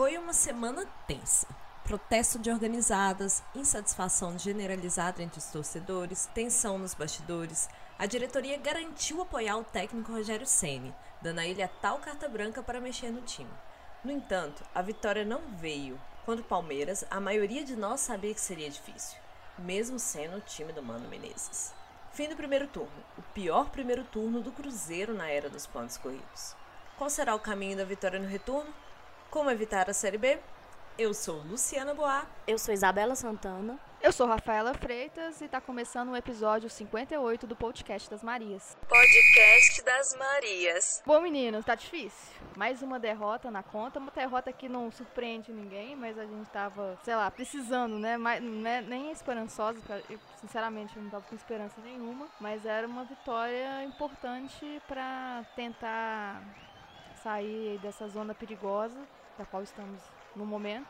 Foi uma semana tensa. Protesto de organizadas, insatisfação generalizada entre os torcedores, tensão nos bastidores. A diretoria garantiu apoiar o técnico Rogério Ceni, dando a ele a tal carta branca para mexer no time. No entanto, a vitória não veio. Contra o Palmeiras, a maioria de nós sabia que seria difícil, mesmo sendo o time do Mano Menezes. Fim do primeiro turno, o pior primeiro turno do Cruzeiro na era dos pontos corridos. Qual será o caminho da vitória no retorno? Como evitar a Série B? Eu sou Luciana Boá. Eu sou Isabela Santana. Eu sou Rafaela Freitas e está começando o episódio 58 do Podcast das Marias. Podcast das Marias. Bom, meninos, tá difícil. Mais uma derrota na conta. Uma derrota que não surpreende ninguém, mas a gente tava, sei lá, precisando, né? Mais, né? Nem esperançosa, eu, sinceramente eu não tava com esperança nenhuma. Mas era uma vitória importante para tentar sair dessa zona perigosa da qual estamos no momento.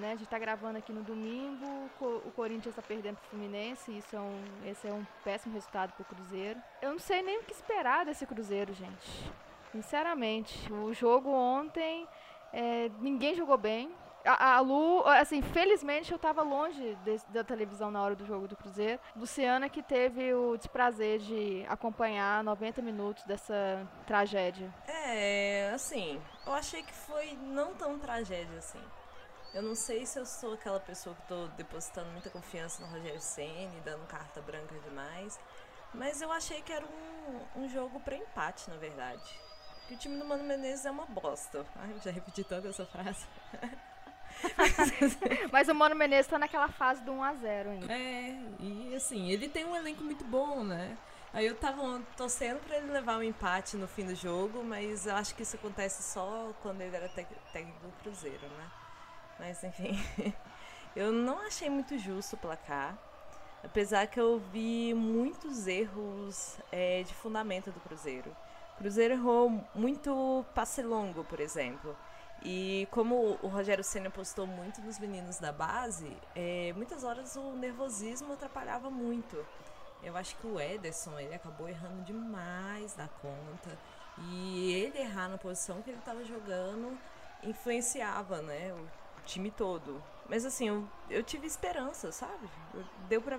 né, a gente está gravando aqui no domingo, o Corinthians está perdendo para o Fluminense, isso é um, esse é um péssimo resultado para o Cruzeiro. Eu não sei nem o que esperar desse Cruzeiro, gente. Sinceramente, o jogo ontem, é, ninguém jogou bem. A, a, Lu, assim, felizmente eu estava longe de, da televisão na hora do jogo do Cruzeiro. Luciana que teve o desprazer de acompanhar 90 minutos dessa tragédia. É, assim, eu achei que foi não tão tragédia assim. Eu não sei se eu sou aquela pessoa que estou depositando muita confiança no Rogério Senna, dando carta branca demais. Mas eu achei que era um, um jogo para empate, na verdade. Que o time do Mano Menezes é uma bosta. Ai, já repeti tanto essa frase. Mas o Mano Menezes tá naquela fase do 1x0 ainda. É, e assim, ele tem um elenco muito bom, né? Aí eu tava torcendo pra ele levar um empate no fim do jogo, mas eu acho que isso acontece só quando ele era técnico do Cruzeiro, né? Mas enfim, eu não achei muito justo o placar. Apesar que eu vi muitos erros é, de fundamento do Cruzeiro. O Cruzeiro errou muito passe longo, por exemplo. E como o Rogério Senna postou muito nos meninos da base, é, muitas horas o nervosismo atrapalhava muito. Eu acho que o Ederson ele acabou errando demais da conta. E ele errar na posição que ele estava jogando influenciava né, o time todo. Mas assim, eu, eu tive esperança, sabe? Deu para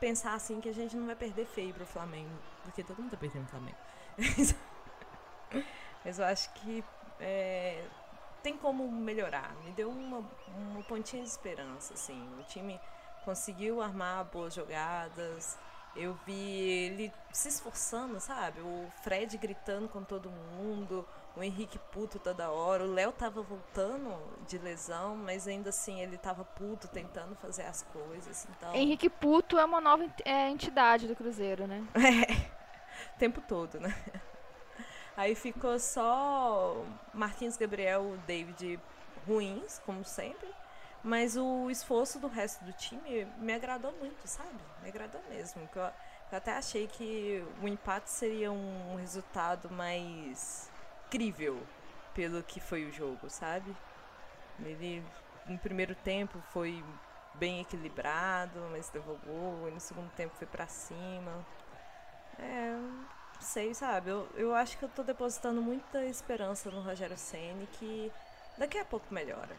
pensar assim que a gente não vai perder feio pro Flamengo. Porque todo mundo tá perdendo o Flamengo. Mas eu acho que é, tem como melhorar. Me deu uma, uma pontinha de esperança, assim. O time conseguiu armar boas jogadas. Eu vi ele se esforçando, sabe? O Fred gritando com todo mundo, o Henrique puto toda hora. O Léo tava voltando de lesão, mas ainda assim ele tava puto tentando fazer as coisas. Então... Henrique puto é uma nova é, entidade do Cruzeiro, né? É, o tempo todo, né? Aí ficou só Marquinhos Gabriel David ruins, como sempre. Mas o esforço do resto do time me agradou muito, sabe? Me agradou mesmo. Eu, eu até achei que o empate seria um resultado mais crível pelo que foi o jogo, sabe? Ele no primeiro tempo foi bem equilibrado, mas levou gol, e no segundo tempo foi para cima. É, sei, sabe? Eu, eu acho que eu tô depositando muita esperança no Rogério Ceni que daqui a pouco melhora.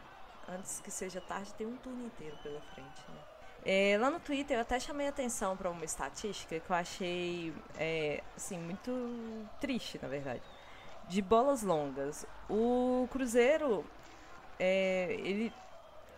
Antes que seja tarde, tem um turno inteiro pela frente, né? É, lá no Twitter eu até chamei atenção para uma estatística que eu achei é, assim, muito triste, na verdade. De bolas longas. O Cruzeiro é, ele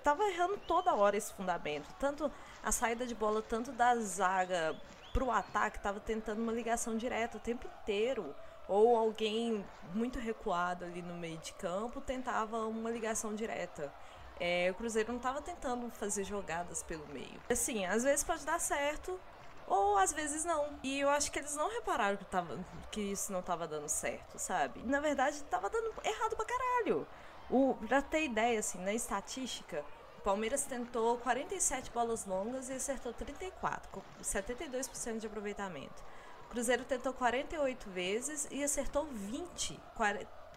tava errando toda hora esse fundamento. Tanto a saída de bola, tanto da zaga pro ataque estava tentando uma ligação direta o tempo inteiro. Ou alguém muito recuado ali no meio de campo tentava uma ligação direta. É, o Cruzeiro não estava tentando fazer jogadas pelo meio. Assim, às vezes pode dar certo, ou às vezes não. E eu acho que eles não repararam que, tava, que isso não estava dando certo, sabe? Na verdade, estava dando errado pra caralho. O, pra ter ideia, assim, na estatística, Palmeiras tentou 47 bolas longas e acertou 34, com 72% de aproveitamento. Cruzeiro tentou 48 vezes e acertou 20,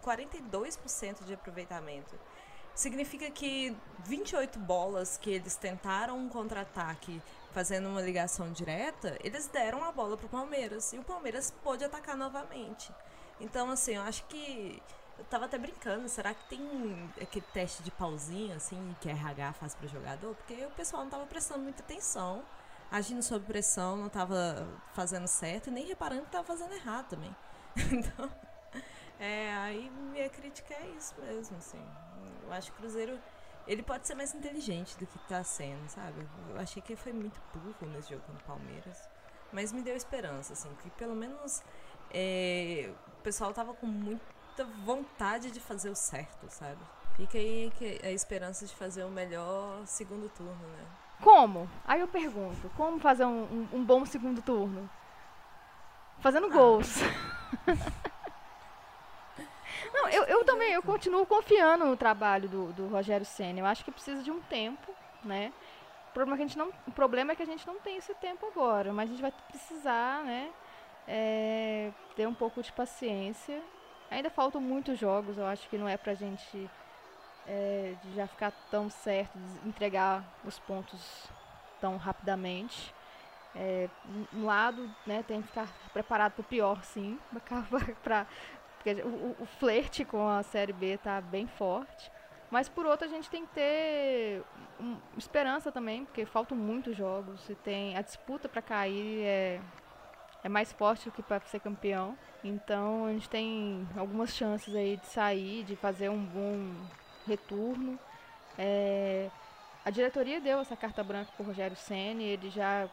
42% de aproveitamento. Significa que 28 bolas que eles tentaram um contra-ataque fazendo uma ligação direta, eles deram a bola para o Palmeiras e o Palmeiras pôde atacar novamente. Então, assim, eu acho que Eu tava até brincando, será que tem aquele teste de pauzinho, assim, que a RH faz pro jogador? Porque o pessoal não tava prestando muita atenção, agindo sob pressão, não tava fazendo certo e nem reparando que tava fazendo errado também. Então, é, aí minha crítica é isso mesmo, assim. Eu acho que o Cruzeiro, ele pode ser mais inteligente do que tá sendo, sabe? Eu achei que ele foi muito burro nesse jogo contra o Palmeiras. Mas me deu esperança, assim, que pelo menos é, o pessoal tava com muita vontade de fazer o certo, sabe? Fica aí a esperança de fazer o melhor segundo turno, né? Como? Aí eu pergunto, como fazer um, um, um bom segundo turno? Fazendo ah. gols. Não, eu, eu também, eu continuo confiando no trabalho do, do Rogério Senna. Eu acho que precisa de um tempo, né? O problema, é que a gente não, o problema é que a gente não tem esse tempo agora, mas a gente vai precisar, né? É, ter um pouco de paciência. Ainda faltam muitos jogos, eu acho que não é pra gente é, já ficar tão certo, entregar os pontos tão rapidamente. É, um lado, né, tem que ficar preparado para o pior, sim, para porque o, o flerte com a Série B tá bem forte. Mas por outro a gente tem que ter um, esperança também, porque faltam muitos jogos e tem a disputa para cair é, é mais forte do que para ser campeão. Então a gente tem algumas chances aí de sair, de fazer um bom retorno. É, a diretoria deu essa carta branca para o Rogério Ceni, ele já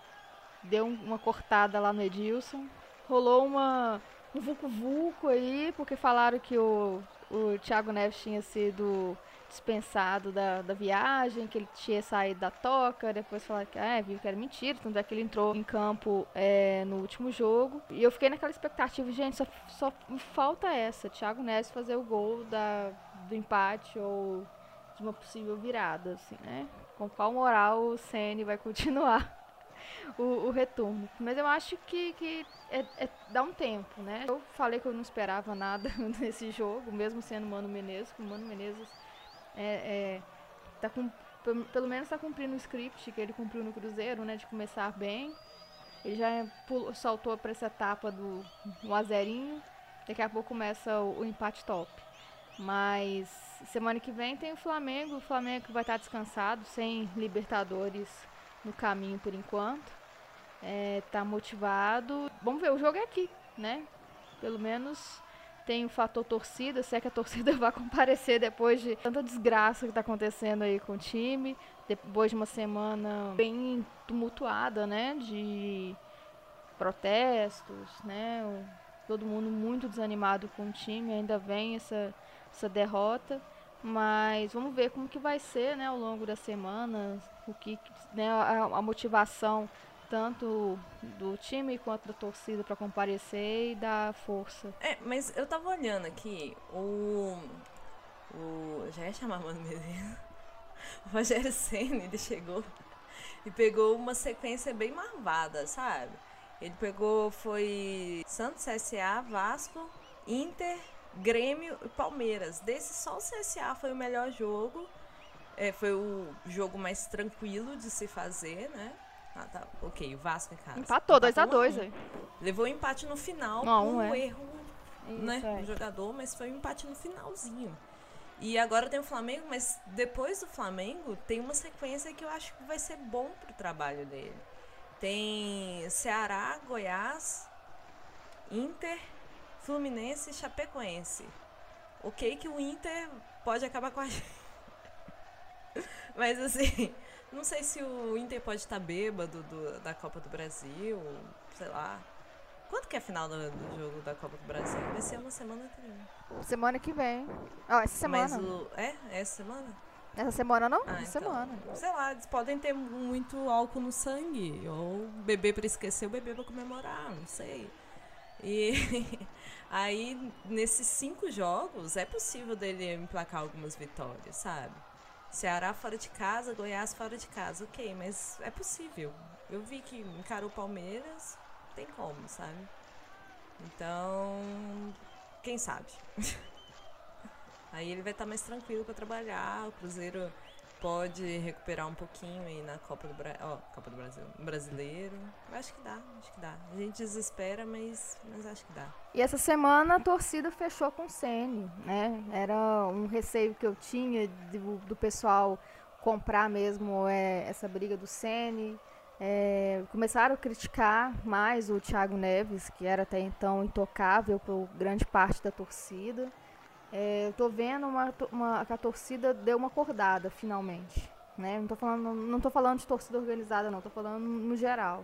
deu uma cortada lá no Edilson. Rolou uma um vulco-vulco aí, porque falaram que o, o Thiago Neves tinha sido dispensado da, da viagem, que ele tinha saído da toca, depois falaram que, ah, viu que era mentira, tanto é que ele entrou em campo é, no último jogo. E eu fiquei naquela expectativa, gente, só, só falta essa, Thiago Neves fazer o gol da, do empate ou de uma possível virada, assim, né? Com qual moral o Ceni vai continuar o, o, retorno. Mas eu acho que, que é, é, dá um tempo, né? Eu falei que eu não esperava nada nesse jogo, mesmo sendo Mano Menezes, que o Mano Menezes é, é, tá com, pelo menos está cumprindo o script que ele cumpriu no Cruzeiro, né? De começar bem. Ele já pulou, saltou para essa etapa do, do azerinho. Daqui a pouco começa o, o empate top. Mas semana que vem tem o Flamengo. O Flamengo vai estar descansado, sem Libertadores no caminho por enquanto. É, tá motivado. Vamos ver, o jogo é aqui, né? Pelo menos tem o fator torcida, se é que a torcida vai comparecer depois de tanta desgraça que está acontecendo aí com o time, depois de uma semana bem tumultuada, né, de protestos, né, todo mundo muito desanimado com o time, ainda vem essa, essa derrota. Mas vamos ver como que vai ser, né, ao longo da semana, o que, né, a, a motivação tanto do time quanto da torcida para comparecer e dar força. É, mas eu tava olhando aqui, o. O. Já ia chamar Mano Menezes. O Rogério Senna, ele chegou e pegou uma sequência bem marvada, sabe? Ele pegou, foi Santos SA, Vasco, Inter, Grêmio e Palmeiras. Desse só o CSA foi o melhor jogo. É, foi o jogo mais tranquilo de se fazer, né? Ah, tá. Ok, o Vasco em casa. Empatou 2x2, um Levou um empate no final Não, um é. erro Isso, né, é. do jogador, mas foi um empate no finalzinho. E agora tem o Flamengo, mas depois do Flamengo tem uma sequência que eu acho que vai ser bom pro trabalho dele. Tem Ceará, Goiás, Inter, Fluminense e Chapecoense. Ok que o Inter pode acabar com a gente. Mas assim, não sei se o Inter pode estar bêbado do, da Copa do Brasil, sei lá. Quanto que é a final do, do, jogo da Copa do Brasil? Vai ser uma semana também. Semana que vem. Oh, essa semana. Mas o, é? É essa semana? Essa semana não? Ah, essa então, semana. Sei lá, eles podem ter muito álcool no sangue. Ou beber para esquecer, ou beber para comemorar, não sei. E aí, nesses cinco jogos, é possível dele emplacar algumas vitórias, sabe? Ceará fora de casa, Goiás fora de casa, ok, mas é possível. Eu vi que encarou o Palmeiras, tem como, sabe? Então, quem sabe? Aí ele vai estar mais tranquilo para trabalhar. O Cruzeiro pode recuperar um pouquinho aí na Copa do, Bra... ó, Copa do Brasil, brasileiro. Eu acho que dá, acho que dá. A gente desespera, mas, mas acho que dá. E essa semana a torcida fechou com o Sene, né? Era um receio que eu tinha do, do pessoal comprar mesmo é, essa briga do Sene. É, começaram a criticar mais o Thiago Neves, que era até então intocável por grande parte da torcida. É, eu estou vendo uma, uma, que a torcida deu uma acordada, finalmente. Né? Não estou falando, não tô falando de torcida organizada, não, estou falando no geral.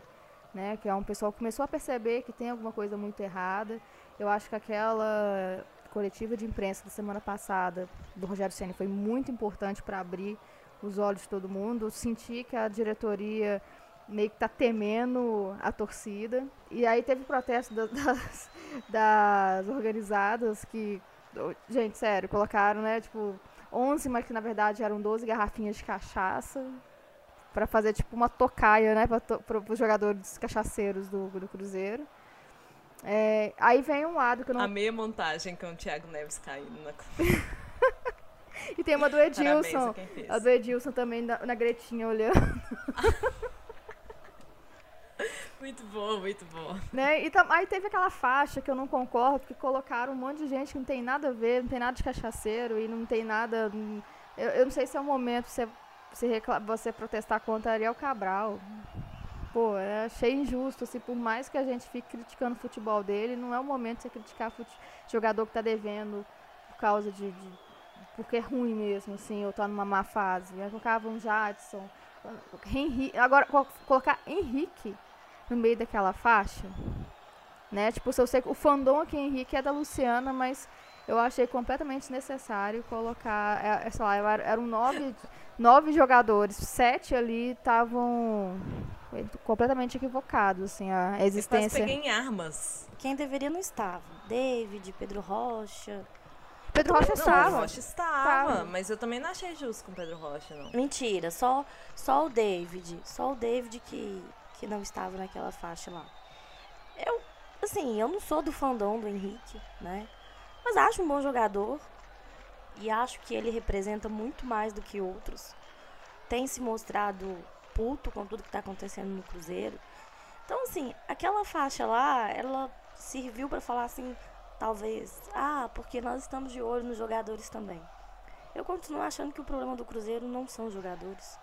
Né? Que é um pessoal que começou a perceber que tem alguma coisa muito errada. Eu acho que aquela coletiva de imprensa da semana passada do Rogério Senna foi muito importante para abrir os olhos de todo mundo. Senti que a diretoria meio que está temendo a torcida. E aí teve protesto das, das organizadas que Gente, sério, colocaram, né, tipo, 11, mas que na verdade eram 12 garrafinhas de cachaça para fazer tipo uma tocaia, né, para os jogadores cachaceiros do, do Cruzeiro. É, aí vem um lado que eu não. A meia montagem com o Thiago Neves caindo na. e tem uma do Edilson. A, a do Edilson também na, na Gretinha olhando. Muito bom, muito bom. Né? E aí teve aquela faixa que eu não concordo, que colocaram um monte de gente que não tem nada a ver, não tem nada de cachaceiro e não tem nada. Eu, eu não sei se é o momento você, você, você protestar contra Ariel Cabral. Pô, achei injusto, assim, por mais que a gente fique criticando o futebol dele, não é o momento de você criticar o jogador que tá devendo por causa de, de porque é ruim mesmo, assim, ou tá numa má fase. Aí colocava um Jadson, Henrique, agora colocar Henrique no meio daquela faixa, né? Tipo, se eu sei o fandom aqui Henrique é da Luciana, mas eu achei completamente desnecessário colocar, é, é sei lá, eram nove, nove jogadores, sete ali estavam completamente equivocados, assim, a existência. Eu peguei em armas. Quem deveria não estava. David, Pedro Rocha. Pedro Rocha estava. Pedro Rocha estava, mas eu também não achei justo com Pedro Rocha, não. Mentira, só, só o David. Só o David que que não estava naquela faixa lá. Eu, assim, eu não sou do fandom do Henrique, né? Mas acho um bom jogador e acho que ele representa muito mais do que outros. Tem se mostrado puto com tudo que está acontecendo no Cruzeiro. Então, assim, aquela faixa lá, ela serviu para falar assim, talvez, ah, porque nós estamos de olho nos jogadores também. Eu continuo achando que o problema do Cruzeiro não são os jogadores.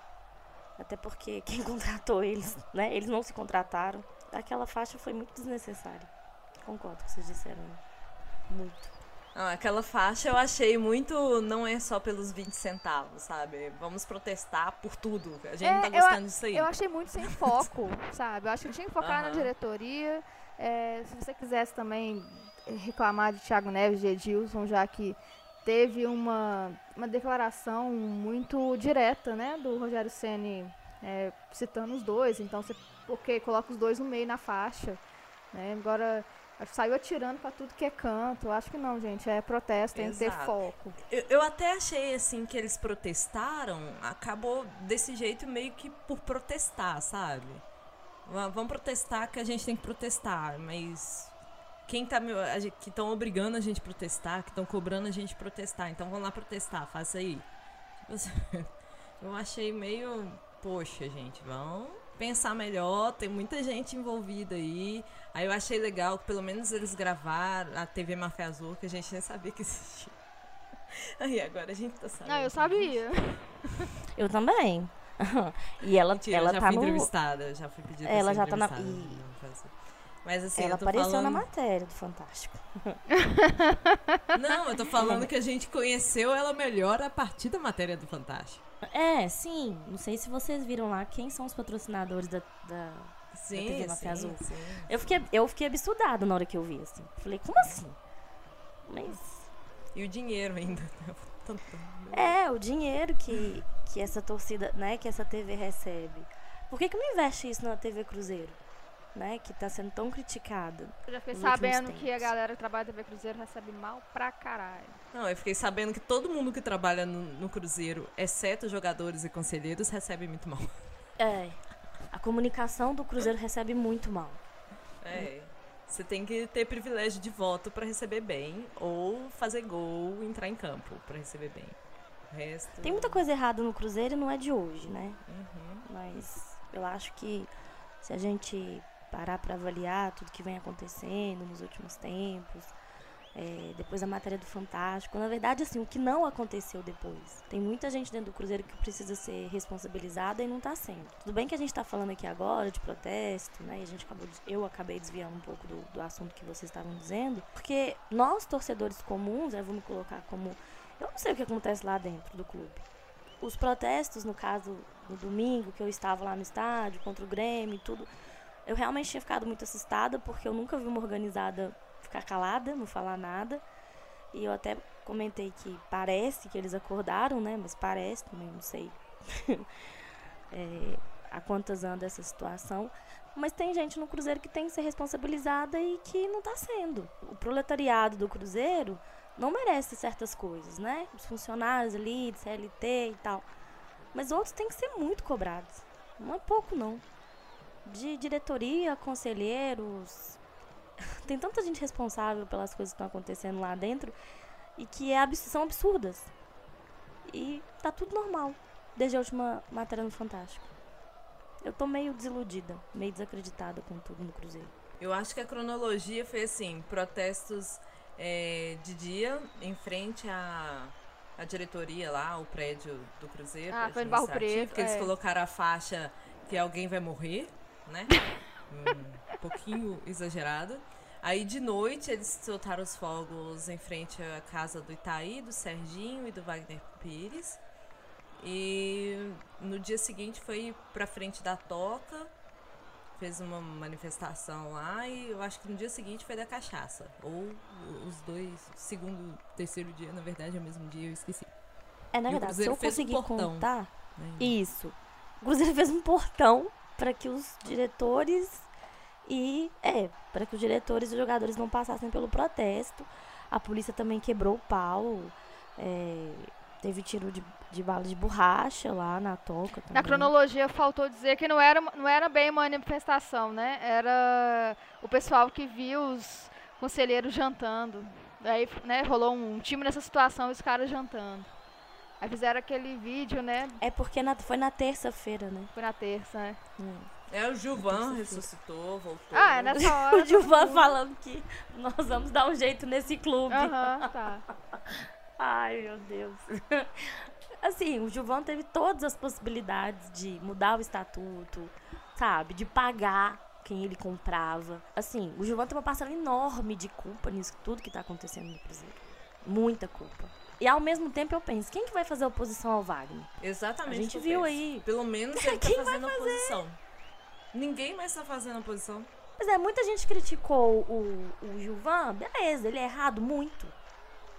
Até porque quem contratou eles, né? Eles não se contrataram. Aquela faixa foi muito desnecessária. Concordo com o que vocês disseram. Muito. Ah, aquela faixa eu achei muito. Não é só pelos 20 centavos, sabe? Vamos protestar por tudo. A gente é, não tá gostando eu, disso aí. Eu achei muito sem foco, sabe? Eu acho que tinha que focar na diretoria. É, se você quisesse também reclamar de Thiago Neves, de Edilson, já que teve uma, uma declaração muito direta, né, do Rogério Ceni é, citando os dois. Então, você porque coloca os dois no meio na faixa, né? Agora saiu atirando para tudo que é canto. Acho que não, gente. É protesto, tem Exato. que ter foco. Eu, eu, até achei assim que eles protestaram, acabou desse jeito meio que por protestar, sabe? Vamos protestar que a gente tem que protestar, mas quem tá que estão obrigando a gente a protestar, que estão cobrando a gente protestar. Então vamos lá protestar, faça aí. Eu achei meio, poxa, gente, vamos pensar melhor, tem muita gente envolvida aí. Aí eu achei legal que pelo menos eles gravaram a TV Mafia Azul, que a gente nem sabia que existia. Aí agora a gente tá sabendo. Não, eu sabia. Eu também. e ela, Mentira, ela já tá fui no... entrevistada, já fui pedida Ela já tá na. E... Mas assim, Ela apareceu falando... na matéria do Fantástico. Não, eu tô falando que a gente conheceu ela melhor a partir da matéria do Fantástico. É, sim. Não sei se vocês viram lá quem são os patrocinadores da, da, sim, da TV Mafia Azul. Sim, eu, fiquei, eu fiquei absurdada na hora que eu vi, assim. Falei, como assim? Mas... E o dinheiro ainda. É, o dinheiro que, que essa torcida, né, que essa TV recebe. Por que, que não investe isso na TV Cruzeiro? Né, que está sendo tão criticada. Eu já fiquei sabendo que a galera que trabalha na TV Cruzeiro recebe mal pra caralho. Não, eu fiquei sabendo que todo mundo que trabalha no, no Cruzeiro, exceto jogadores e conselheiros, recebe muito mal. É. A comunicação do Cruzeiro recebe muito mal. É. Você tem que ter privilégio de voto para receber bem, ou fazer gol, entrar em campo para receber bem. O resto. Tem muita coisa errada no Cruzeiro e não é de hoje, né? Uhum. Mas eu acho que se a gente parar para avaliar tudo que vem acontecendo nos últimos tempos, é, depois a matéria do Fantástico, na verdade, assim, o que não aconteceu depois. Tem muita gente dentro do Cruzeiro que precisa ser responsabilizada e não está sendo. Tudo bem que a gente está falando aqui agora de protesto, né? E a gente acabou de, eu acabei desviando um pouco do, do assunto que vocês estavam dizendo, porque nós, torcedores comuns, eu vou me colocar como. Eu não sei o que acontece lá dentro do clube. Os protestos, no caso, no domingo, que eu estava lá no estádio, contra o Grêmio e tudo, eu realmente tinha ficado muito assustada, porque eu nunca vi uma organizada ficar calada, não falar nada. E eu até comentei que parece que eles acordaram, né? Mas parece também, não sei é, há quantas anda essa situação. Mas tem gente no Cruzeiro que tem que ser responsabilizada e que não está sendo. O proletariado do Cruzeiro não merece certas coisas, né? Os funcionários ali, de CLT e tal. Mas outros têm que ser muito cobrados. Não é pouco, não. De diretoria, conselheiros. Tem tanta gente responsável pelas coisas que estão acontecendo lá dentro e que é, abs- são absurdas. E tá tudo normal, desde a última matéria no Fantástico. Eu tô meio desiludida, meio desacreditada com tudo no Cruzeiro. Eu acho que a cronologia foi assim: protestos é, de dia em frente à, à diretoria lá, o prédio do Cruzeiro. Ah, foi no Barro Preto, Que eles é. colocaram a faixa que alguém vai morrer, né? um pouquinho exagerado. Aí de noite eles soltaram os fogos em frente à casa do Itaí, do Serginho e do Wagner Pires. E no dia seguinte foi pra frente da Toca, fez uma manifestação lá e eu acho que no dia seguinte foi da cachaça. Ou os dois, segundo, terceiro dia, na verdade é o mesmo dia, eu esqueci. É, na verdade, se eu fez um conseguir portão. contar. né? Isso. O Cruzeiro fez um portão para que os diretores e. É, para que os diretores e os jogadores não passassem pelo protesto. A polícia também quebrou o pau. é, teve tiro de, de bala de borracha lá na toca também. Na cronologia faltou dizer que não era, não era bem uma manifestação, né? Era o pessoal que viu os conselheiros jantando. Aí, né, rolou um time nessa situação, os caras jantando. Aí fizeram aquele vídeo, né? É porque na- foi na terça-feira, né? Foi na terça, né? É, o Gilvan ressuscitou, voltou. Ah, é nessa hora. O Gilvan falando que nós vamos dar um jeito nesse clube. Aham, tá. Ai, meu Deus. Assim, o Gilvão teve todas as possibilidades de mudar o estatuto, sabe? De pagar quem ele comprava. Assim, o Gilvão tem uma parcela enorme de culpa nisso tudo que tá acontecendo no Cruzeiro. Muita culpa. E ao mesmo tempo eu penso, quem que vai fazer oposição ao Wagner? Exatamente. A gente viu penso. aí. Pelo menos ele tá Quem vai fazendo oposição. Ninguém mais tá fazendo oposição. Pois é, muita gente criticou o, o Gilvan, beleza, ele é errado muito.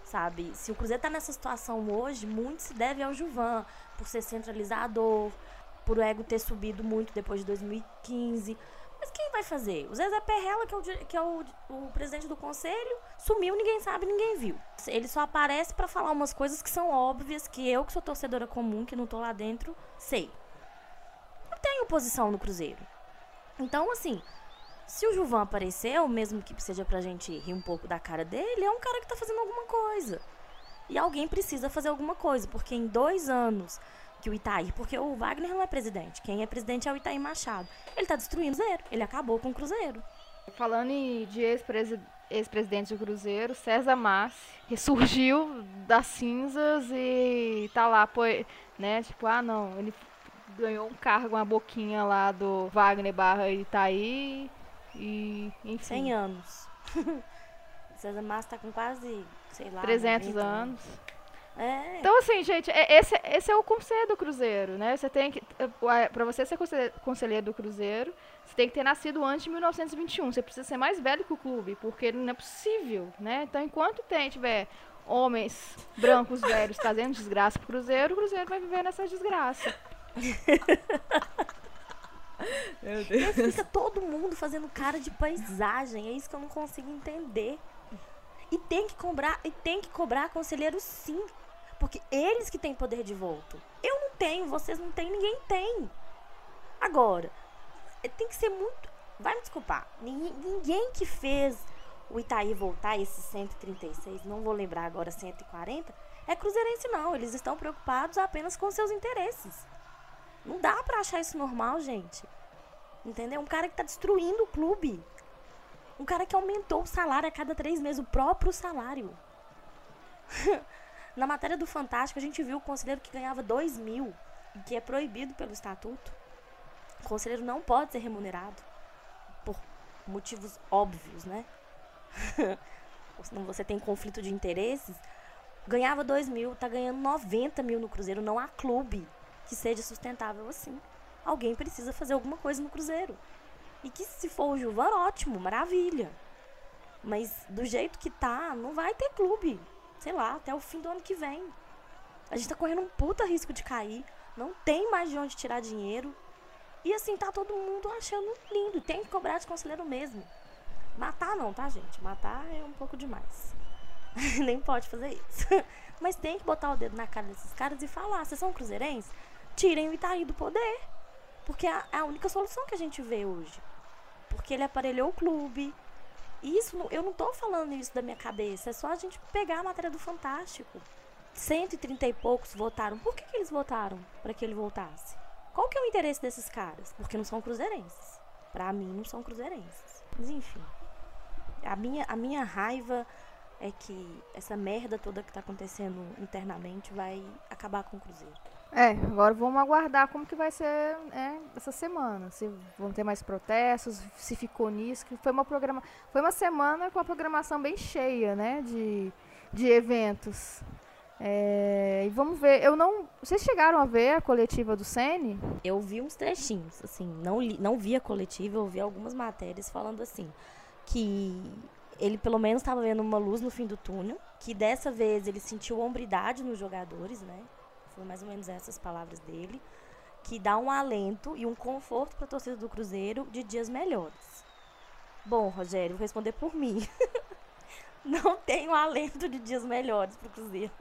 Sabe? Se o Cruzeiro tá nessa situação hoje, muito se deve ao Gilvan, por ser centralizador, por o ego ter subido muito depois de 2015. Mas quem vai fazer? O Zezé Perrella, que é o, que é o, o presidente do conselho, sumiu, ninguém sabe, ninguém viu. Ele só aparece pra falar umas coisas que são óbvias, que eu, que sou torcedora comum, que não tô lá dentro, sei. Não tem oposição no Cruzeiro. Então, assim, se o Gilvan apareceu, mesmo que seja pra gente rir um pouco da cara dele, é um cara que tá fazendo alguma coisa. E alguém precisa fazer alguma coisa, porque em dois anos que o Itaí, porque o Wagner não é presidente, quem é presidente é o Itaí Machado. Ele tá destruindo o Cruzeiro, ele acabou com o Cruzeiro. Falando de ex-presi- ex-presidente do Cruzeiro, César Massi ressurgiu das cinzas e tá lá, pô, né? Tipo, ah não, ele ganhou um cargo, uma boquinha lá do Wagner barra Itaí e enfim, 100 anos. César Massa tá com quase, sei lá, 300 90 anos. É, Então, assim, gente, é- esse, esse é o conselho do Cruzeiro, né? Você tem que. é, Pra você ser conselhe- conselheiro do Cruzeiro, você tem que ter nascido antes de 1921. Você precisa ser mais velho que o clube, porque não é possível, né? Então, enquanto tem, tiver homens brancos velhos trazendo desgraça pro Cruzeiro, o Cruzeiro vai viver nessa desgraça. Meu aí fica todo mundo fazendo cara de paisagem. É isso que eu não consigo entender. E tem que cobrar, e tem que cobrar conselheiro sim. Porque eles que têm poder de voto. Eu não tenho, vocês não têm, ninguém tem. Agora, eh, tem que ser muito. Vai me desculpar. Ninguém, que fez o Itaí voltar, esses 136, não vou lembrar agora, 140, é cruzeirense não, eles estão preocupados apenas com seus interesses. Não dá pra achar isso normal, gente. Entendeu? Um cara que tá destruindo o clube. Um cara que aumentou o salário a cada três meses, o próprio salário. Na matéria do Fantástico, a gente viu o conselheiro que ganhava dois mil, que é proibido pelo estatuto. O conselheiro não pode ser remunerado. Por motivos óbvios, né? Senão você tem conflito de interesses. Ganhava 2 mil, tá ganhando 90 mil no Cruzeiro. Não há clube que seja sustentável assim. Alguém precisa fazer alguma coisa no Cruzeiro. E que se for o Gilvan, ótimo, maravilha. Mas do jeito que tá, não vai ter clube. Sei lá, até o fim do ano que vem. A gente tá correndo um puta risco de cair. Não tem mais de onde tirar dinheiro. E assim, tá todo mundo achando lindo. Tem que cobrar de conselheiro mesmo. Matar não, tá, gente? Matar é um pouco demais. Nem pode fazer isso. Mas tem que botar o dedo na cara desses caras e falar: vocês são cruzeirenses? Tirem o Itaí do poder. Porque é a única solução que a gente vê hoje. Porque ele aparelhou o clube. Isso, eu não tô falando isso da minha cabeça. É só a gente pegar a matéria do Fantástico. 130 e poucos votaram. Por que, que eles votaram para que ele voltasse? Qual que é o interesse desses caras? Porque não são cruzeirenses. Para mim, não são cruzeirenses. Mas enfim. A minha, a minha raiva é que essa merda toda que tá acontecendo internamente vai acabar com o Cruzeiro. É, agora vamos aguardar como que vai ser é, essa semana. Se vão ter mais protestos, se ficou nisso. Que foi uma programa, foi uma semana com a programação bem cheia, né, de, de eventos. É, e vamos ver. Eu não. Vocês chegaram a ver a coletiva do Sene? Eu vi uns trechinhos, assim, não li, não vi a coletiva, eu vi algumas matérias falando assim que ele pelo menos estava vendo uma luz no fim do túnel, que dessa vez ele sentiu hombridade nos jogadores, né? Foi mais ou menos essas palavras dele, que dá um alento e um conforto para a torcida do Cruzeiro de dias melhores. Bom, Rogério, vou responder por mim. Não tenho alento de dias melhores para o Cruzeiro.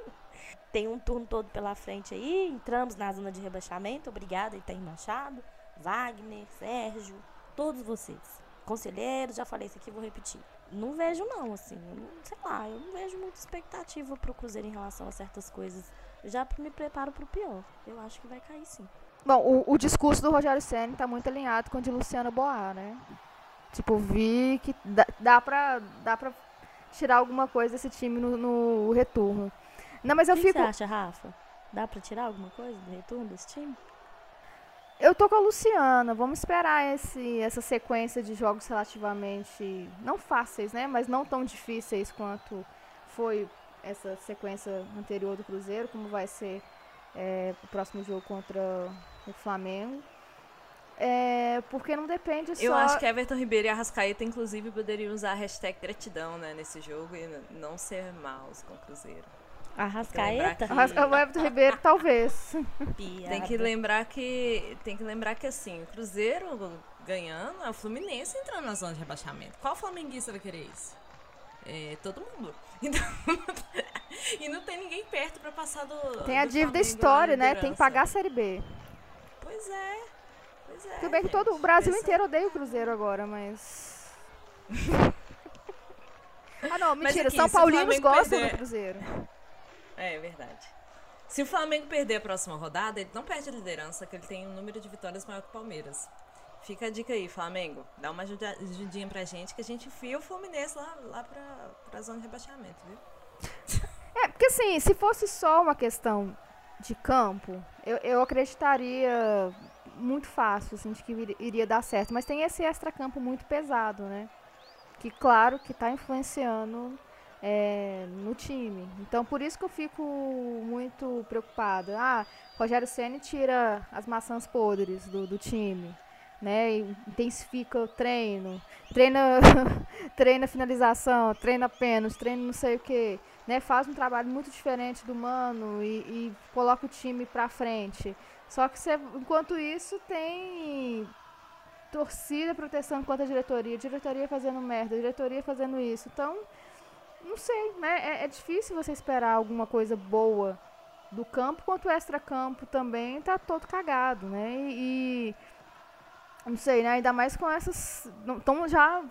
Tem um turno todo pela frente aí, entramos na zona de rebaixamento. Obrigada, Itaim Machado, Wagner, Sérgio, todos vocês. Conselheiros, já falei isso aqui, vou repetir não vejo não, assim, não, sei lá, eu não vejo muita expectativa pro Cruzeiro em relação a certas coisas. Já me preparo pro pior. Eu acho que vai cair sim. Bom, o, o discurso do Rogério Senna tá muito alinhado com o de Luciana Boar, né? Tipo, vi que dá, dá, pra, dá pra tirar alguma coisa desse time no, no retorno. Não, mas eu o que fico. O que você acha, Rafa? Dá pra tirar alguma coisa do retorno desse time? Eu tô com a Luciana. Vamos esperar esse, essa sequência de jogos relativamente não fáceis, né? Mas não tão difíceis quanto foi essa sequência anterior do Cruzeiro, como vai ser é, o próximo jogo contra o Flamengo. É, porque não depende só... Eu acho que Everton Ribeiro e Arrascaeta, inclusive, poderiam usar a hashtag gratidão né, nesse jogo e não ser maus com o Cruzeiro. Arrascaeta? Que... O Everton Ribeiro, talvez. Piada. Tem que lembrar que. Tem que lembrar que assim, o Cruzeiro ganhando, é o Fluminense entrando na zona de rebaixamento. Qual flamenguista vai querer isso? É, todo mundo. Então, e não tem ninguém perto para passar do. Tem a dívida história, né? Tem que pagar a Série B. Pois é. Pois é. Tudo bem que todo o Brasil Pensa... inteiro odeia o Cruzeiro agora, mas. ah, não, mentira. Aqui, São Paulinos gostam perder... do Cruzeiro. É, verdade. Se o Flamengo perder a próxima rodada, ele não perde a liderança, que ele tem um número de vitórias maior que o Palmeiras. Fica a dica aí, Flamengo. Dá uma ajudinha pra gente, que a gente enfia o Fluminense lá, lá pra, pra zona de rebaixamento, viu? É, porque assim, se fosse só uma questão de campo, eu, eu acreditaria muito fácil, assim, de que iria dar certo. Mas tem esse extra-campo muito pesado, né? Que, claro, que tá influenciando é, no time. Então por isso que eu fico muito preocupada. Ah, Rogério Senna tira as maçãs podres do, do time. Né, intensifica o treino, treina, treina finalização, treina pênalti, treina não sei o que, né, faz um trabalho muito diferente do Mano e, e coloca o time pra frente. Só que você, enquanto isso tem torcida protestando contra a diretoria, diretoria fazendo merda, diretoria fazendo isso. Então, não sei, né? É, é, difícil você esperar alguma coisa boa do campo, quanto o extra-campo também tá todo cagado, né? E, e, não sei, né? Ainda mais com essas. Estão já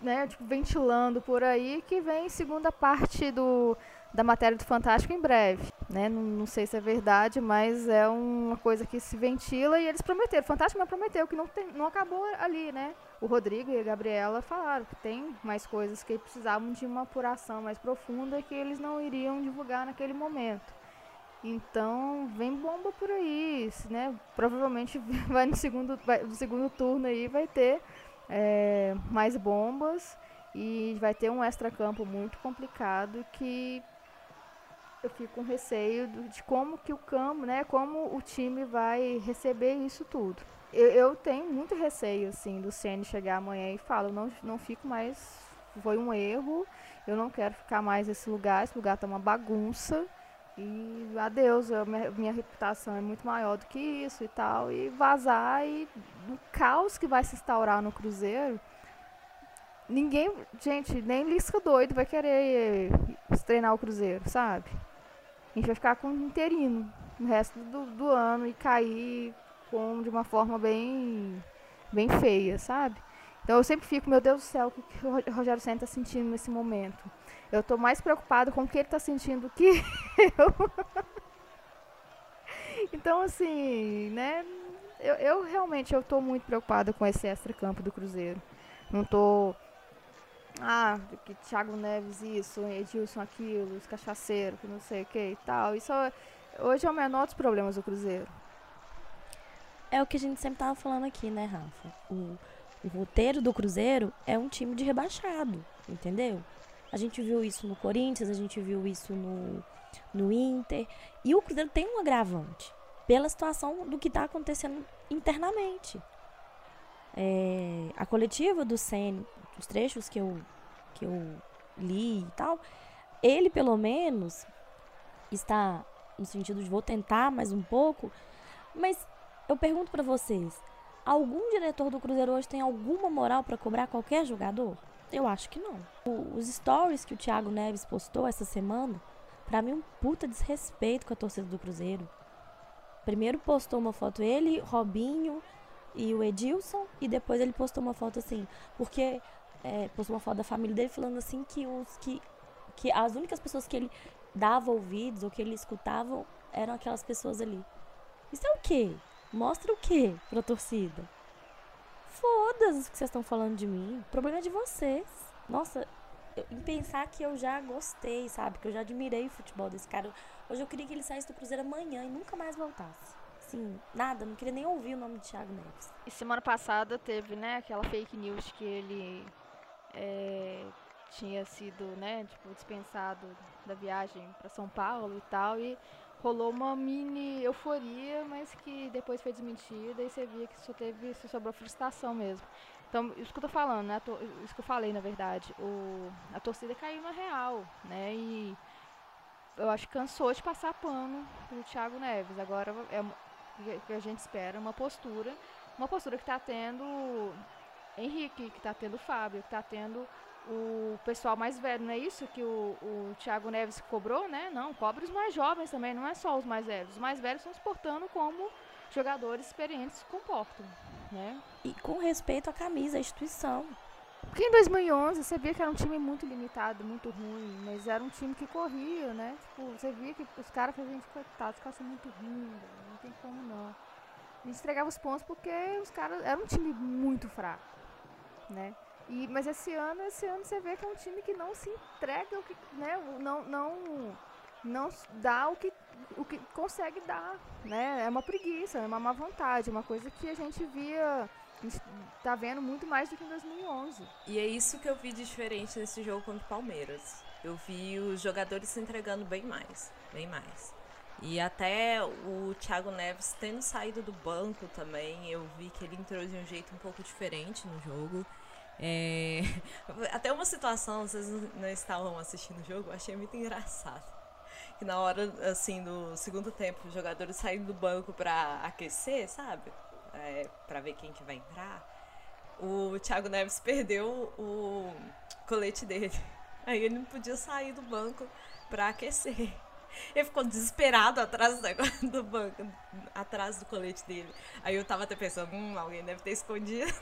né, tipo, ventilando por aí que vem segunda parte do, da matéria do Fantástico em breve, né? Não, não, sei se é verdade, mas é uma coisa que se ventila e eles prometeram. O Fantástico não prometeu que não, tem, não acabou ali, né? O Rodrigo e a Gabriela falaram que tem mais coisas que precisavam de uma apuração mais profunda que eles não iriam divulgar naquele momento. Então, vem bomba por aí, né? Provavelmente vai no segundo, vai, no segundo turno aí vai ter é, mais bombas e vai ter um extra-campo muito complicado que eu fico com receio de como que o campo, né, como o time vai receber isso tudo. Eu, eu tenho muito receio, assim, do Ceni chegar amanhã e falar, não, não fico mais, foi um erro, eu não quero ficar mais nesse lugar, esse lugar tá uma bagunça, e adeus, eu, minha, reputação é muito maior do que isso e tal, e vazar, e no caos que vai se instaurar no Cruzeiro, ninguém, gente, nem Lisca doido vai querer treinar o Cruzeiro, sabe? A gente vai ficar com interino no resto do, do ano e cair com, de uma forma bem, bem feia, sabe? Então eu sempre fico, meu Deus do céu, o que o Rogério Senna está sentindo nesse momento? Eu estou mais preocupado com o que ele está sentindo que eu. então, assim, né? Eu, eu realmente eu tô muito preocupada com esse extra-campo do Cruzeiro. Não tô. Ah, que Thiago Neves isso, Edilson aquilo, os cachaceiros, que não sei o que e tal. Isso é, hoje é o menor dos problemas do Cruzeiro. É o que a gente sempre tava falando aqui, né, Rafa? O, o roteiro do Cruzeiro é um time de rebaixado, entendeu? A gente viu isso no Corinthians, a gente viu isso no, no Inter. E o Cruzeiro tem um agravante pela situação do que está acontecendo internamente. É, a coletiva do Sen, os trechos que eu, que eu li e tal, ele pelo menos está no sentido de vou tentar mais um pouco, mas eu pergunto para vocês, algum diretor do Cruzeiro hoje tem alguma moral para cobrar qualquer jogador? Eu acho que não. O, os stories que o Thiago Neves postou essa semana, para mim um puta desrespeito com a torcida do Cruzeiro. Primeiro postou uma foto ele, Robinho e o Edilson, e depois ele postou uma foto assim, porque é, postou uma foto da família dele falando assim que os que que as únicas pessoas que ele dava ouvidos ou que ele escutava eram aquelas pessoas ali. Isso é o quê? Mostra o quê pra torcida? Foda-se o que vocês estão falando de mim. O problema é de vocês. Nossa, eu, em pensar que eu já gostei, sabe? Que eu já admirei o futebol desse cara. Hoje eu queria que ele saísse do Cruzeiro amanhã e nunca mais voltasse. Sim, nada, não queria nem ouvir o nome de Thiago Neves. E semana passada teve, né, aquela fake news que ele é, tinha sido, né, tipo, dispensado da viagem para São Paulo e tal. E rolou uma mini euforia, mas que depois foi desmentida e você via que só teve, sobrou frustração mesmo. Então, isso que eu tô falando, né? Isso que eu falei, na verdade. O, a torcida caiu na real, né? E eu acho que cansou de passar pano pro Thiago Neves. Agora é o que a gente espera, uma postura. Uma postura que está tendo Henrique, que está tendo Fábio, que está tendo o pessoal mais velho, não é isso que o, o Thiago Neves cobrou, né? Não, cobre os mais jovens também, não é só os mais velhos. Os mais velhos estão se portando como jogadores experientes se comportam, né? E com respeito à camisa, à instituição. Porque em 2011 você via que era um time muito limitado, muito ruim, mas era um time que corria, né? Tipo, você via que os caras faziam, gente, coitados, os caras são muito ruins, não tem como não. A gente entregava os pontos porque os caras, era um time muito fraco, né? E, mas esse ano, esse ano você vê que é um time que não se entrega, o que, né, não, não, não dá o que, o que consegue dar. Né? É uma preguiça, é uma má vontade, uma coisa que a gente via. A gente tá vendo muito mais do que em 2011. E é isso que eu vi diferente nesse jogo contra o Palmeiras. Eu vi os jogadores se entregando bem mais, bem mais. E até o Thiago Neves tendo saído do banco também, eu vi que ele entrou de um jeito um pouco diferente no jogo. É... Até uma situação, vocês não estavam assistindo o jogo, eu achei muito engraçado. Que na hora, assim, do segundo tempo, os jogadores saíram do banco pra aquecer, sabe? É, pra ver quem que vai entrar. O Thiago Neves perdeu o colete dele. Aí ele não podia sair do banco pra aquecer. Ele ficou desesperado atrás do, do banco, atrás do colete dele. Aí eu tava até pensando, hum, alguém deve ter escondido.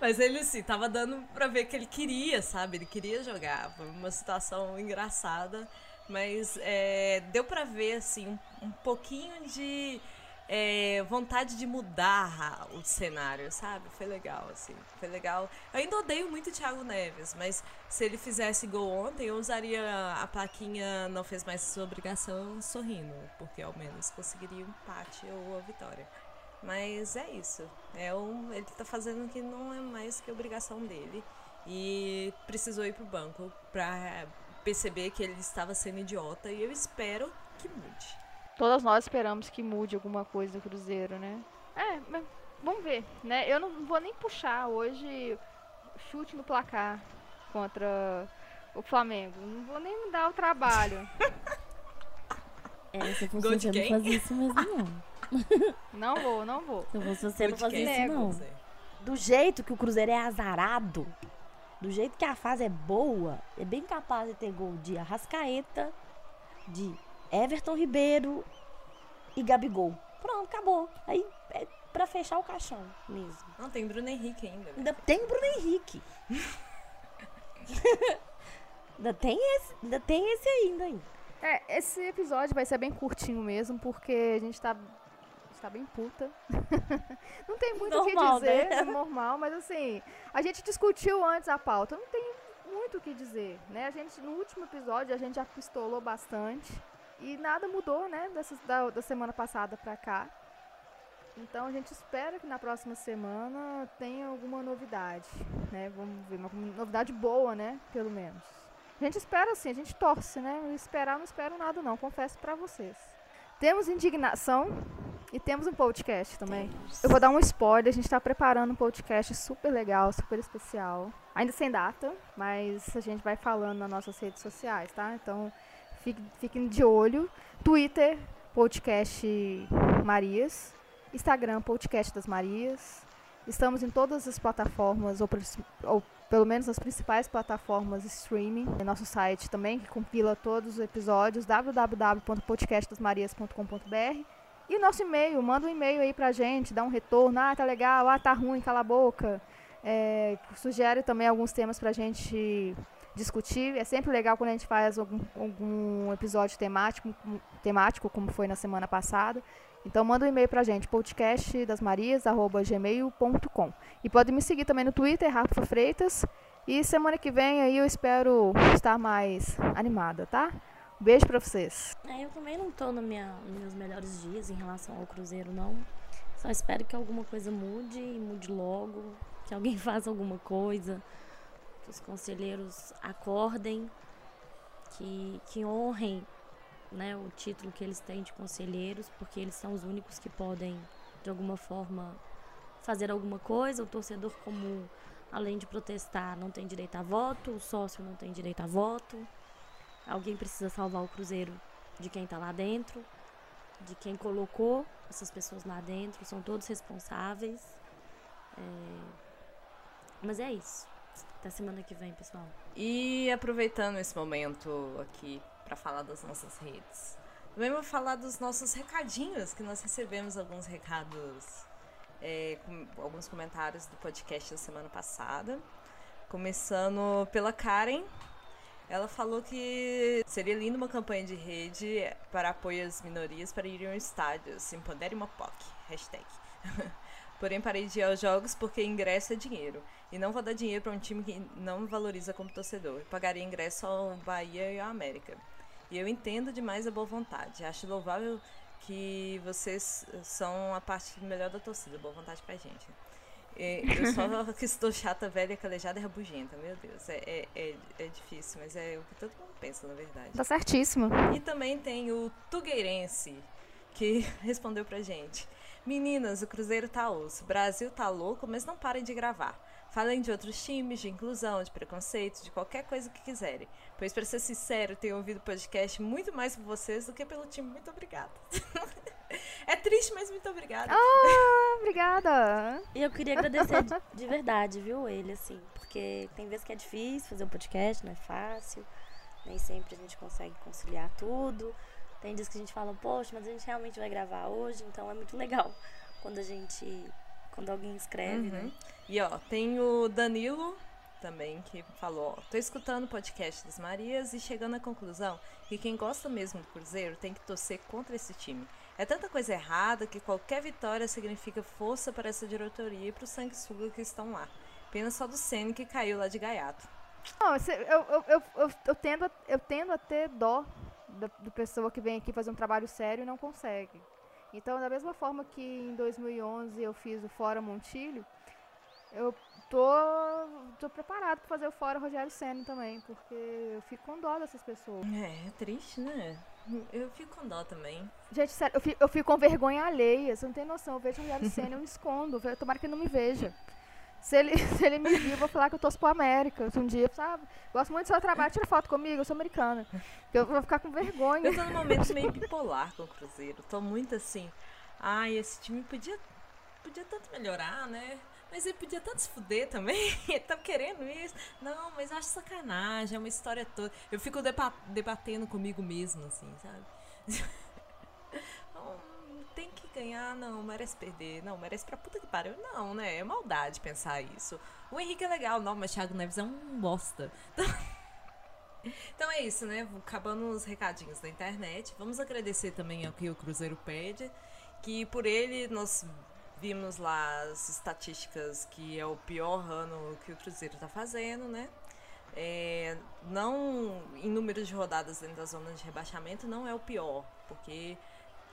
Mas ele, assim, tava dando pra ver que ele queria, sabe? Ele queria jogar. Foi uma situação engraçada. Mas é, deu pra ver, assim, um, um pouquinho de é, vontade de mudar o cenário, sabe? Foi legal, assim. Foi legal. Eu ainda odeio muito o Thiago Neves, mas se ele fizesse gol ontem, eu usaria a plaquinha não fez mais sua obrigação sorrindo, porque ao menos conseguiria um empate ou a vitória. Mas é isso. É um, ele tá fazendo o que não é mais que obrigação dele. E precisou ir pro banco pra perceber que ele estava sendo idiota. E eu espero que mude. Todas nós esperamos que mude alguma coisa do Cruzeiro, né? É, mas vamos ver, né? Eu não vou nem puxar hoje chute no placar contra o Flamengo. Não vou nem me dar o trabalho. É, se fosse Gol de você, eu quem? não fazia isso mesmo, não. Não vou, não vou. Se eu fosse você, eu não quem? isso, não. Você. Do jeito que o Cruzeiro é azarado, do jeito que a fase é boa, é bem capaz de ter gol de Arrascaeta, de Everton Ribeiro e Gabigol. Pronto, acabou. Aí é pra fechar o caixão mesmo. Não, tem Bruno Henrique ainda. né? Ainda tem Bruno Henrique. ainda tem esse, ainda tem esse ainda, hein? É, esse episódio vai ser bem curtinho mesmo, porque a gente tá, a gente tá bem puta. não tem muito o que dizer, né? é normal, mas assim, a gente discutiu antes a pauta, não tem muito o que dizer, né? A gente, no último episódio, a gente já pistolou bastante e nada mudou, né, dessa, da, da semana passada pra cá. Então a gente espera que na próxima semana tenha alguma novidade, né? Vamos ver, uma novidade boa, né? Pelo menos. A gente espera assim, a gente torce, né? Esperar não espero nada não, confesso pra vocês. Temos indignação e temos um podcast também. Eu vou dar um spoiler, a gente tá preparando um podcast super legal, super especial. Ainda sem data, mas a gente vai falando nas nossas redes sociais, tá? Então fique- fiquem de olho. Twitter, podcast Marias. Instagram, podcast das Marias. Estamos em todas as plataformas, ou, ou pelo menos as principais plataformas de streaming. Tem nosso site também, que compila todos os episódios, www.podcastdasmarias.com.br. E nosso e-mail, manda um e-mail aí pra gente, dá um retorno, ah, tá legal, ah, tá ruim, cala a boca. É, sugere também alguns temas pra gente discutir. É sempre legal quando a gente faz algum, algum episódio temático, temático, como foi na semana passada. Então manda um e-mail pra gente, podcastdasmarias.gmail.com. E pode me seguir também no Twitter, Rafa Freitas. E semana que vem aí eu espero estar mais animada, tá? Beijo pra vocês. É, eu também não tô na minha, nos meus melhores dias em relação ao Cruzeiro, não. Só espero que alguma coisa mude e mude logo. Que alguém faça alguma coisa. Que os conselheiros acordem. Que, que honrem né, o título que eles têm de conselheiros. Porque eles são os únicos que podem, de alguma forma, fazer alguma coisa. O torcedor comum, além de protestar, não tem direito a voto. O sócio não tem direito a voto. Alguém precisa salvar o Cruzeiro de quem tá lá dentro, de quem colocou essas pessoas lá dentro, são todos responsáveis. É, Mas é isso. Até semana que vem, pessoal. E aproveitando esse momento aqui para falar das nossas redes, também vou falar dos nossos recadinhos, que nós recebemos alguns recados, é, com alguns comentários do podcast da semana passada. Começando pela Karen. Ela falou que seria lindo uma campanha de rede para apoio às minorias para irem aos estádios. Empodere uma POC. Hashtag. Porém, parei de ir aos jogos porque ingresso é dinheiro. E não vou dar dinheiro para um time que não me valoriza como torcedor. Pagaria ingresso ao Bahia e ao América. E eu entendo demais a boa vontade. Acho louvável que vocês são a parte melhor da torcida. Boa vontade pra gente. É, Eu só que estou chata, velha, calejada e rabugenta. Meu Deus, é, é, é, é difícil, mas é o que todo mundo pensa, na verdade. Tá certíssimo. E também tem o Tugueirense, que respondeu pra gente. Meninas, o Cruzeiro tá osso. Brasil tá louco, mas não parem de gravar. Falem de outros times, de inclusão, de preconceito, de qualquer coisa que quiserem. Pois, pra ser sincero, tenho ouvido o podcast muito mais por vocês do que pelo time. Muito obrigada. é triste, mas muito obrigada. Ah, obrigada. E eu queria agradecer de, de verdade, viu, ele, assim, porque tem vezes que é difícil fazer o podcast, não é fácil. Nem sempre a gente consegue conciliar tudo. Tem dias que a gente fala, poxa, mas a gente realmente vai gravar hoje, então é muito legal quando a gente quando alguém escreve, né? Uhum. E ó, tem o Danilo também que falou, ó, tô escutando o podcast das Marias e chegando à conclusão que quem gosta mesmo do Cruzeiro tem que torcer contra esse time. É tanta coisa errada que qualquer vitória significa força para essa diretoria e para os sanguessuga que estão lá. Pena só do Senna que caiu lá de gaiato. Não, eu, eu, eu, eu, tendo, eu tendo a ter dó da, da pessoa que vem aqui fazer um trabalho sério e não consegue. Então, da mesma forma que em 2011 eu fiz o Fora Montilho, eu tô, tô preparado para fazer o Fora Rogério Senna também, porque eu fico com dó dessas pessoas. É, é triste, né? Eu fico com dó também. Gente, sério, eu fico, eu fico com vergonha alheia, você não tem noção. Eu vejo o Rogério Senna, eu me escondo. Tomara que ele não me veja. Se ele, se ele me vir, eu vou falar que eu torço pro América. Um dia, sabe? Gosto muito do seu trabalho, tira foto comigo, eu sou americana. Eu vou ficar com vergonha. Eu tô num momento meio bipolar com o Cruzeiro. Tô muito assim. Ai, esse time podia, podia tanto melhorar, né? Mas ele podia tanto se fuder também. ele tá querendo isso. Não, mas acho sacanagem, é uma história toda. Eu fico debatendo comigo mesmo, assim, sabe? tem que ganhar, não, merece perder, não, merece pra puta que pariu. Não, né? É maldade pensar isso. O Henrique é legal, não, mas Thiago Neves é um bosta. Então, então é isso, né? Acabando os recadinhos da internet. Vamos agradecer também ao que o Cruzeiro pede, que por ele nós vimos lá as estatísticas que é o pior ano que o Cruzeiro tá fazendo, né? É, não em números de rodadas dentro da zona de rebaixamento não é o pior, porque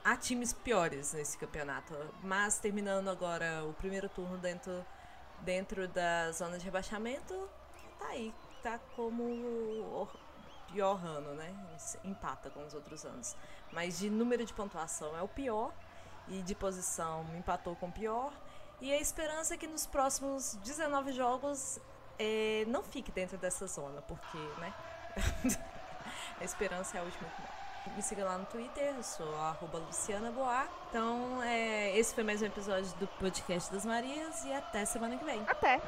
há times piores nesse campeonato. Mas terminando agora o primeiro turno dentro, dentro da zona de rebaixamento, tá aí. Tá como o pior ano, né? Empata com os outros anos. Mas de número de pontuação é o pior. E de posição empatou com o pior. E a esperança é que nos próximos 19 jogos é, não fique dentro dessa zona, porque, né? a esperança é a última que morre. Me siga lá no Twitter, eu sou arroba Luciana. Então, é, esse foi mais um episódio do podcast das Marias e até semana que vem. Até!